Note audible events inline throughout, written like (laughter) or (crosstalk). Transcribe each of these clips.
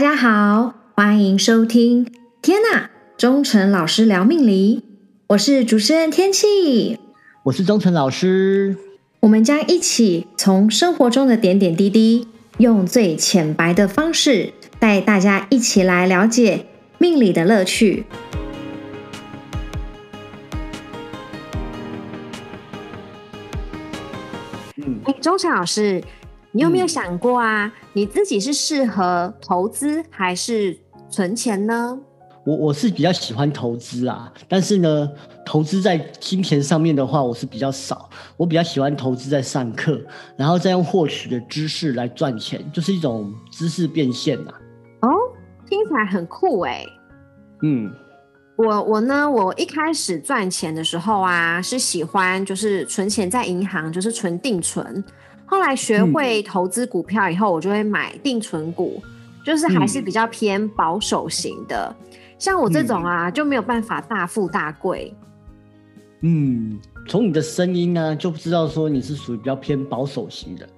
家好，欢迎收听。天呐，忠诚老师聊命理，我是主持人天气，我是忠诚老师。我们将一起从生活中的点点滴滴，用最浅白的方式，带大家一起来了解命理的乐趣。嗯，哎，忠诚老师。你有没有想过啊？你自己是适合投资还是存钱呢？我我是比较喜欢投资啊，但是呢，投资在金钱上面的话，我是比较少。我比较喜欢投资在上课，然后再用获取的知识来赚钱，就是一种知识变现呐。哦，听起来很酷哎。嗯，我我呢，我一开始赚钱的时候啊，是喜欢就是存钱在银行，就是存定存。后来学会投资股票以后，我就会买定存股，就是还是比较偏保守型的。像我这种啊，就没有办法大富大贵。嗯，从你的声音呢，就知道说你是属于比较偏保守型的。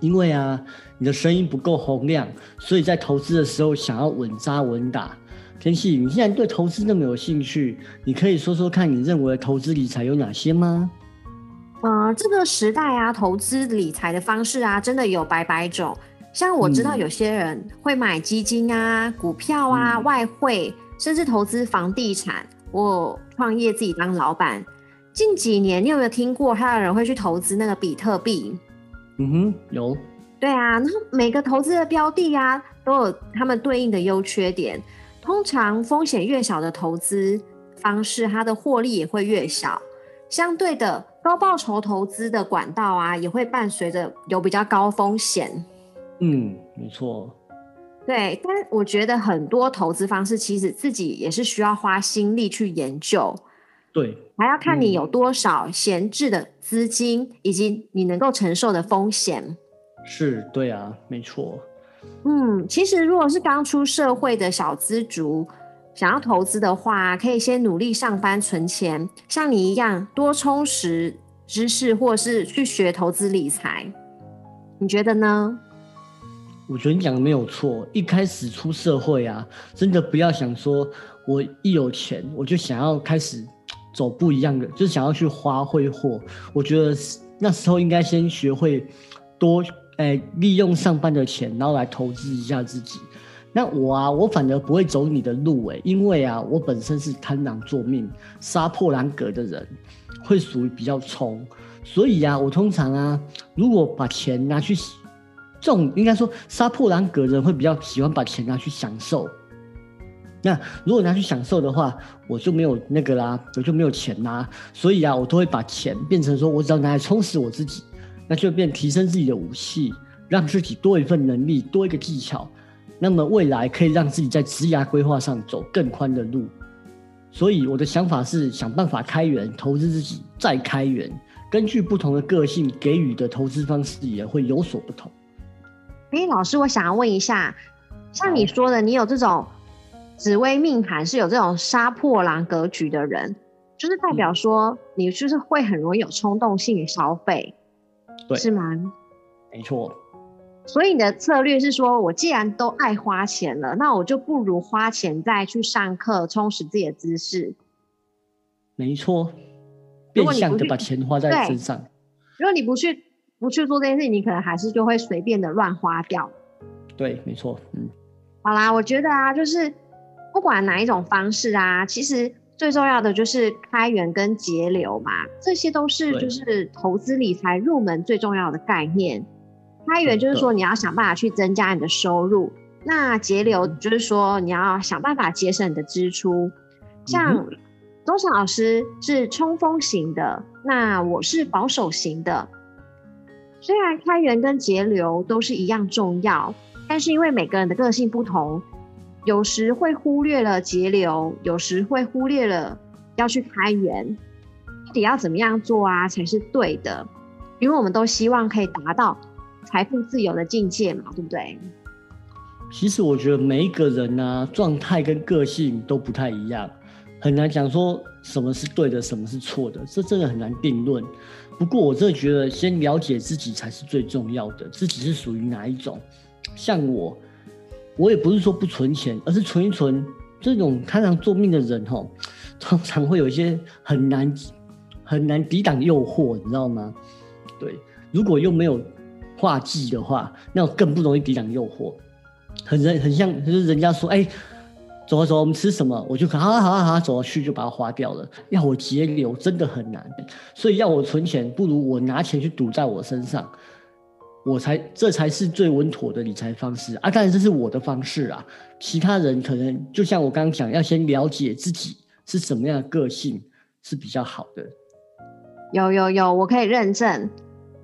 因为啊，你的声音不够洪亮，所以在投资的时候想要稳扎稳打。天气，你现在对投资那么有兴趣，你可以说说看你认为投资理财有哪些吗？呃，这个时代啊，投资理财的方式啊，真的有百百种。像我知道有些人会买基金啊、股票啊、外汇，甚至投资房地产。我创业自己当老板，近几年你有没有听过还有人会去投资那个比特币？嗯哼，有。对啊，然后每个投资的标的啊，都有他们对应的优缺点。通常风险越小的投资方式，它的获利也会越小。相对的。高报酬投资的管道啊，也会伴随着有比较高风险。嗯，没错。对，但我觉得很多投资方式其实自己也是需要花心力去研究。对，还要看你有多少闲置的资金，以及你能够承受的风险。是，对啊，没错。嗯，其实如果是刚出社会的小资族。想要投资的话，可以先努力上班存钱，像你一样多充实知识，或是去学投资理财。你觉得呢？我觉得你讲的没有错。一开始出社会啊，真的不要想说，我一有钱我就想要开始走不一样的，就想要去花挥霍。我觉得那时候应该先学会多诶利用上班的钱，然后来投资一下自己。那我啊，我反而不会走你的路诶，因为啊，我本身是贪狼作命、杀破狼格的人，会属于比较冲，所以啊，我通常啊，如果把钱拿去，这种应该说杀破狼格人会比较喜欢把钱拿去享受。那如果拿去享受的话，我就没有那个啦，我就没有钱啦，所以啊，我都会把钱变成说我只要拿来充实我自己，那就变提升自己的武器，让自己多一份能力，多一个技巧。那么未来可以让自己在职涯规划上走更宽的路，所以我的想法是想办法开源投资自己，再开源。根据不同的个性给予的投资方式也会有所不同。哎，老师，我想要问一下，像你说的，你有这种紫微命盘是有这种杀破狼格局的人，就是代表说你就是会很容易有冲动性消费，对，是吗？没错。所以你的策略是说，我既然都爱花钱了，那我就不如花钱再去上课，充实自己的知识。没错，变相的把钱花在身上。如果你不去不去做这件事，你可能还是就会随便的乱花掉。对，没错。嗯，好啦，我觉得啊，就是不管哪一种方式啊，其实最重要的就是开源跟节流嘛，这些都是就是投资理财入门最重要的概念。开源就是说你要想办法去增加你的收入，那节流就是说你要想办法节省你的支出。像钟诚老师是冲锋型的，那我是保守型的。虽然开源跟节流都是一样重要，但是因为每个人的个性不同，有时会忽略了节流，有时会忽略了要去开源。到底要怎么样做啊才是对的？因为我们都希望可以达到。财富自由的境界嘛，对不对？其实我觉得每一个人呢，状态跟个性都不太一样，很难讲说什么是对的，什么是错的，这真的很难定论。不过我真的觉得，先了解自己才是最重要的，自己是属于哪一种。像我，我也不是说不存钱，而是存一存。这种贪狼做命的人哈，通常会有一些很难很难抵挡诱惑，你知道吗？对，如果又没有画技的话，那更不容易抵挡诱惑。很人很像，就是人家说，哎，走啊走，我们吃什么？我就好啊好啊好啊，走去就把它花掉了。要我节流真的很难，所以要我存钱，不如我拿钱去赌在我身上。我才这才是最稳妥的理财方式啊！当然这是我的方式啊，其他人可能就像我刚刚讲，要先了解自己是什么样的个性是比较好的。有有有，我可以认证，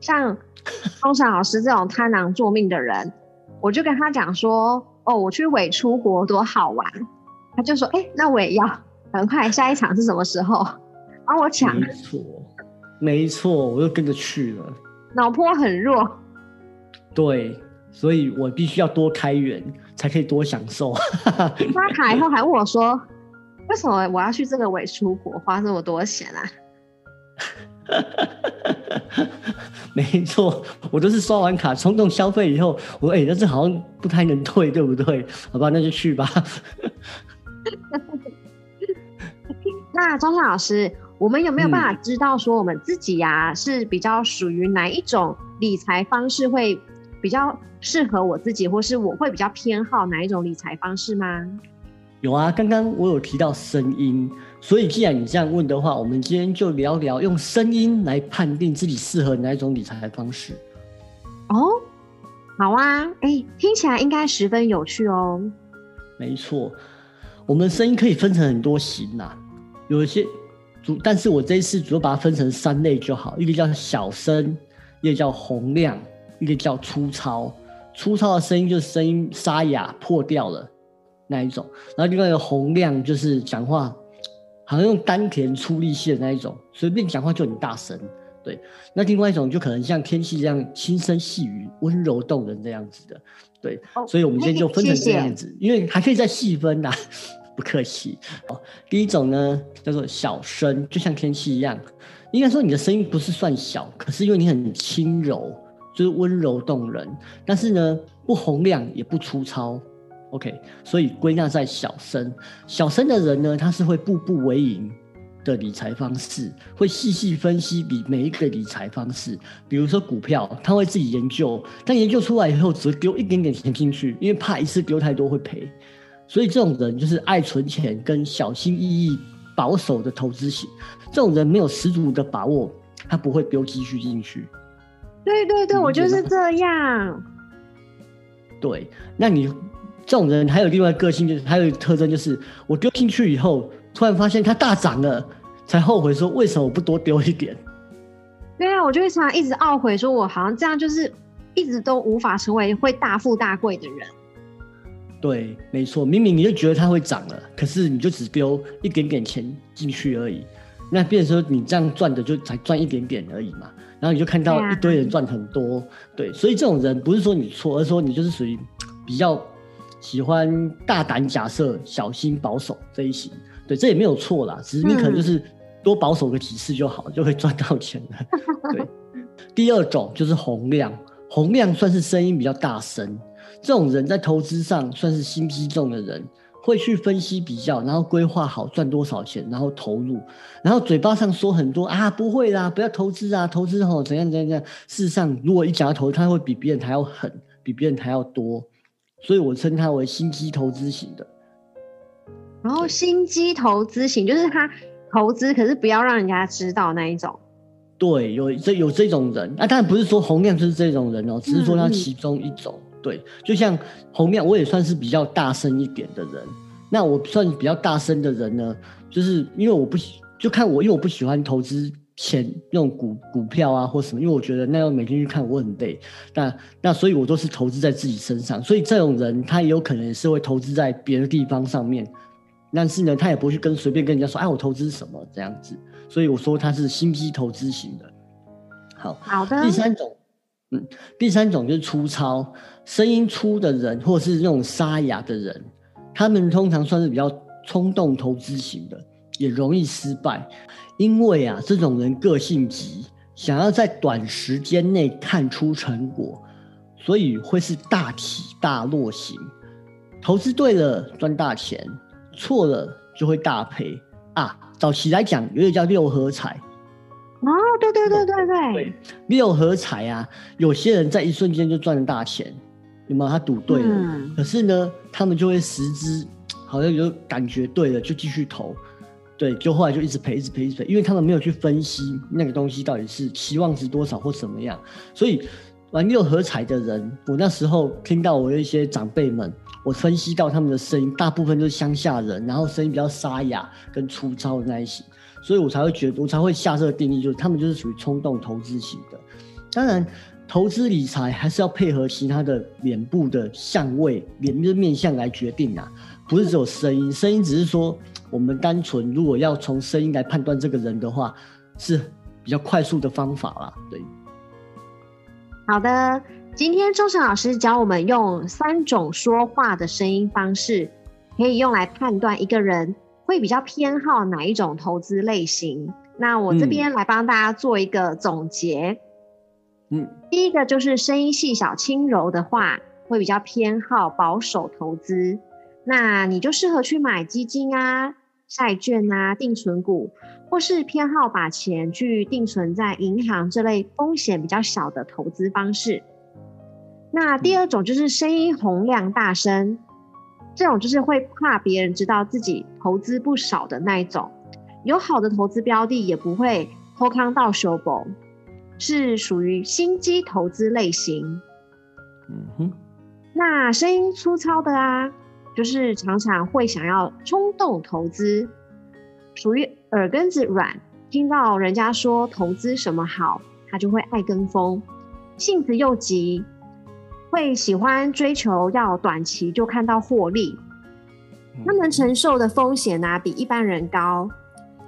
像 (laughs) 风山老师这种贪狼作命的人，我就跟他讲说：“哦，我去伪出国多好玩。”他就说：“哎，那我也要，很快下一场是什么时候？” (laughs) 帮我抢。没错，没错，我又跟着去了。脑波很弱。对，所以我必须要多开源，才可以多享受。(laughs) 发卡以后还问我说：“为什么我要去这个伪出国花这么多钱啊？” (laughs) 没错，我都是刷完卡冲动消费以后，我说：“哎，那这好像不太能退，对不对？” (laughs) 好吧，那就去吧。(laughs) 那张胜老师，我们有没有办法知道说我们自己呀是比较属于哪一种理财方式会？比较适合我自己，或是我会比较偏好哪一种理财方式吗？有啊，刚刚我有提到声音，所以既然你这样问的话，我们今天就聊聊用声音来判定自己适合哪一种理财方式。哦，好啊，哎，听起来应该十分有趣哦。没错，我们声音可以分成很多型呐，有一些主，但是我这一次主要把它分成三类就好，一个叫小声，一个叫洪亮。一个叫粗糙，粗糙的声音就是声音沙哑破掉了那一种，然后另外一个洪亮就是讲话好像用丹田出力气的那一种，随便讲话就很大声。对，那另外一种就可能像天气这样轻声细语、温柔动人这样子的。对，所以我们今天就分成这样子，因为还可以再细分呐。(laughs) 不客气。哦，第一种呢叫做小声，就像天气一样，应该说你的声音不是算小，可是因为你很轻柔。就是温柔动人，但是呢，不洪亮也不粗糙，OK，所以归纳在小生。小生的人呢，他是会步步为营的理财方式，会细细分析比每一个理财方式。比如说股票，他会自己研究，但研究出来以后只丢一点点钱进去，因为怕一次丢太多会赔。所以这种人就是爱存钱跟小心翼翼、保守的投资型。这种人没有十足的把握，他不会丢积蓄进去。对对对，我就是这样。对，那你这种人还有另外个性，就是还有一个特征，就是我丢进去以后，突然发现它大涨了，才后悔说为什么我不多丢一点？对啊，我就会常常一直懊悔，说我好像这样就是一直都无法成为会大富大贵的人。对，没错，明明你就觉得它会涨了，可是你就只丢一点点钱进去而已，那变成说你这样赚的就才赚一点点而已嘛。然后你就看到一堆人赚很多，对，所以这种人不是说你错，而是说你就是属于比较喜欢大胆假设、小心保守这一型。对，这也没有错啦，只是你可能就是多保守个几次就好，就会赚到钱了。(laughs) 对，第二种就是洪亮，洪亮算是声音比较大声，这种人在投资上算是心机重的人。会去分析比较，然后规划好赚多少钱，然后投入，然后嘴巴上说很多啊，不会啦，不要投资啊，投资吼怎样怎样怎样。事实上，如果一讲到投资，他会比别人还要狠，比别人还要多，所以我称他为心机投资型的。然后心机投资型就是他投资，可是不要让人家知道那一种。对，有这有这种人，啊，当然不是说洪亮就是这种人哦，只是说他其中一种。对，就像洪亮，我也算是比较大声一点的人。那我算比较大声的人呢，就是因为我不喜，就看我，因为我不喜欢投资钱那种股股票啊或什么，因为我觉得那样每天去看我很累。那那所以我都是投资在自己身上。所以这种人他也有可能是会投资在别的地方上面，但是呢，他也不会去跟随便跟人家说，哎，我投资什么这样子。所以我说他是心机投资型的。好，好的。第三种。嗯，第三种就是粗糙，声音粗的人，或者是那种沙哑的人，他们通常算是比较冲动投资型的，也容易失败，因为啊，这种人个性急，想要在短时间内看出成果，所以会是大起大落型。投资对了赚大钱，错了就会大赔啊。早期来讲，有点叫六合彩。哦，对对对对对，六合彩啊，有些人在一瞬间就赚了大钱，有没有？他赌对了，可是呢，他们就会十之，好像有感觉对了，就继续投，对，就后来就一直赔，一直赔，一直赔，因为他们没有去分析那个东西到底是期望值多少或怎么样，所以玩六合彩的人，我那时候听到我的一些长辈们，我分析到他们的声音，大部分都是乡下人，然后声音比较沙哑跟粗糙的那一些。所以我才会觉得，我才会下这个定义，就是他们就是属于冲动投资型的。当然，投资理财还是要配合其他的脸部的相位、脸的面相来决定啊，不是只有声音。声音只是说，我们单纯如果要从声音来判断这个人的话，是比较快速的方法啦。对。好的，今天周晨老师教我们用三种说话的声音方式，可以用来判断一个人。会比较偏好哪一种投资类型？那我这边来帮大家做一个总结。嗯，第一个就是声音细小轻柔的话，会比较偏好保守投资。那你就适合去买基金啊、债券啊、定存股，或是偏好把钱去定存在银行这类风险比较小的投资方式。那第二种就是声音洪亮大声。这种就是会怕别人知道自己投资不少的那一种，有好的投资标的也不会偷康到手保，是属于心机投资类型。嗯哼，那声音粗糙的啊，就是常常会想要冲动投资，属于耳根子软，听到人家说投资什么好，他就会爱跟风，性子又急。会喜欢追求要短期就看到获利，他们承受的风险呢比一般人高，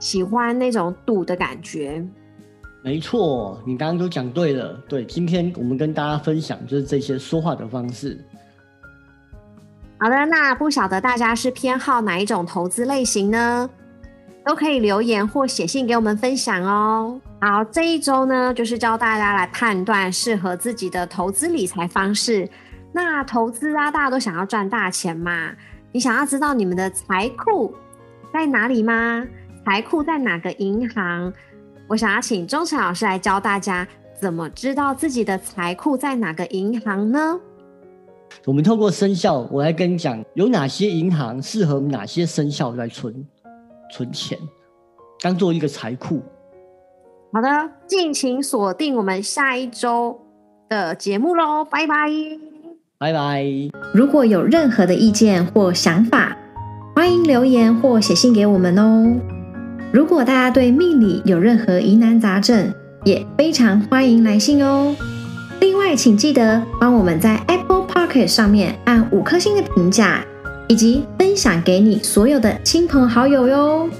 喜欢那种赌的感觉。没错，你刚刚都讲对了。对，今天我们跟大家分享就是这些说话的方式。好的，那不晓得大家是偏好哪一种投资类型呢？都可以留言或写信给我们分享哦。好，这一周呢，就是教大家来判断适合自己的投资理财方式。那投资啊，大家都想要赚大钱嘛？你想要知道你们的财库在哪里吗？财库在哪个银行？我想要请钟晨老师来教大家怎么知道自己的财库在哪个银行呢？我们透过生肖，我来跟你讲有哪些银行适合哪些生肖来存。存钱，当做一个财库。好的，敬请锁定我们下一周的节目喽，拜拜，拜拜。如果有任何的意见或想法，欢迎留言或写信给我们哦。如果大家对命理有任何疑难杂症，也非常欢迎来信哦。另外，请记得帮我们在 Apple p o c k e t 上面按五颗星的评价。以及分享给你所有的亲朋好友哟。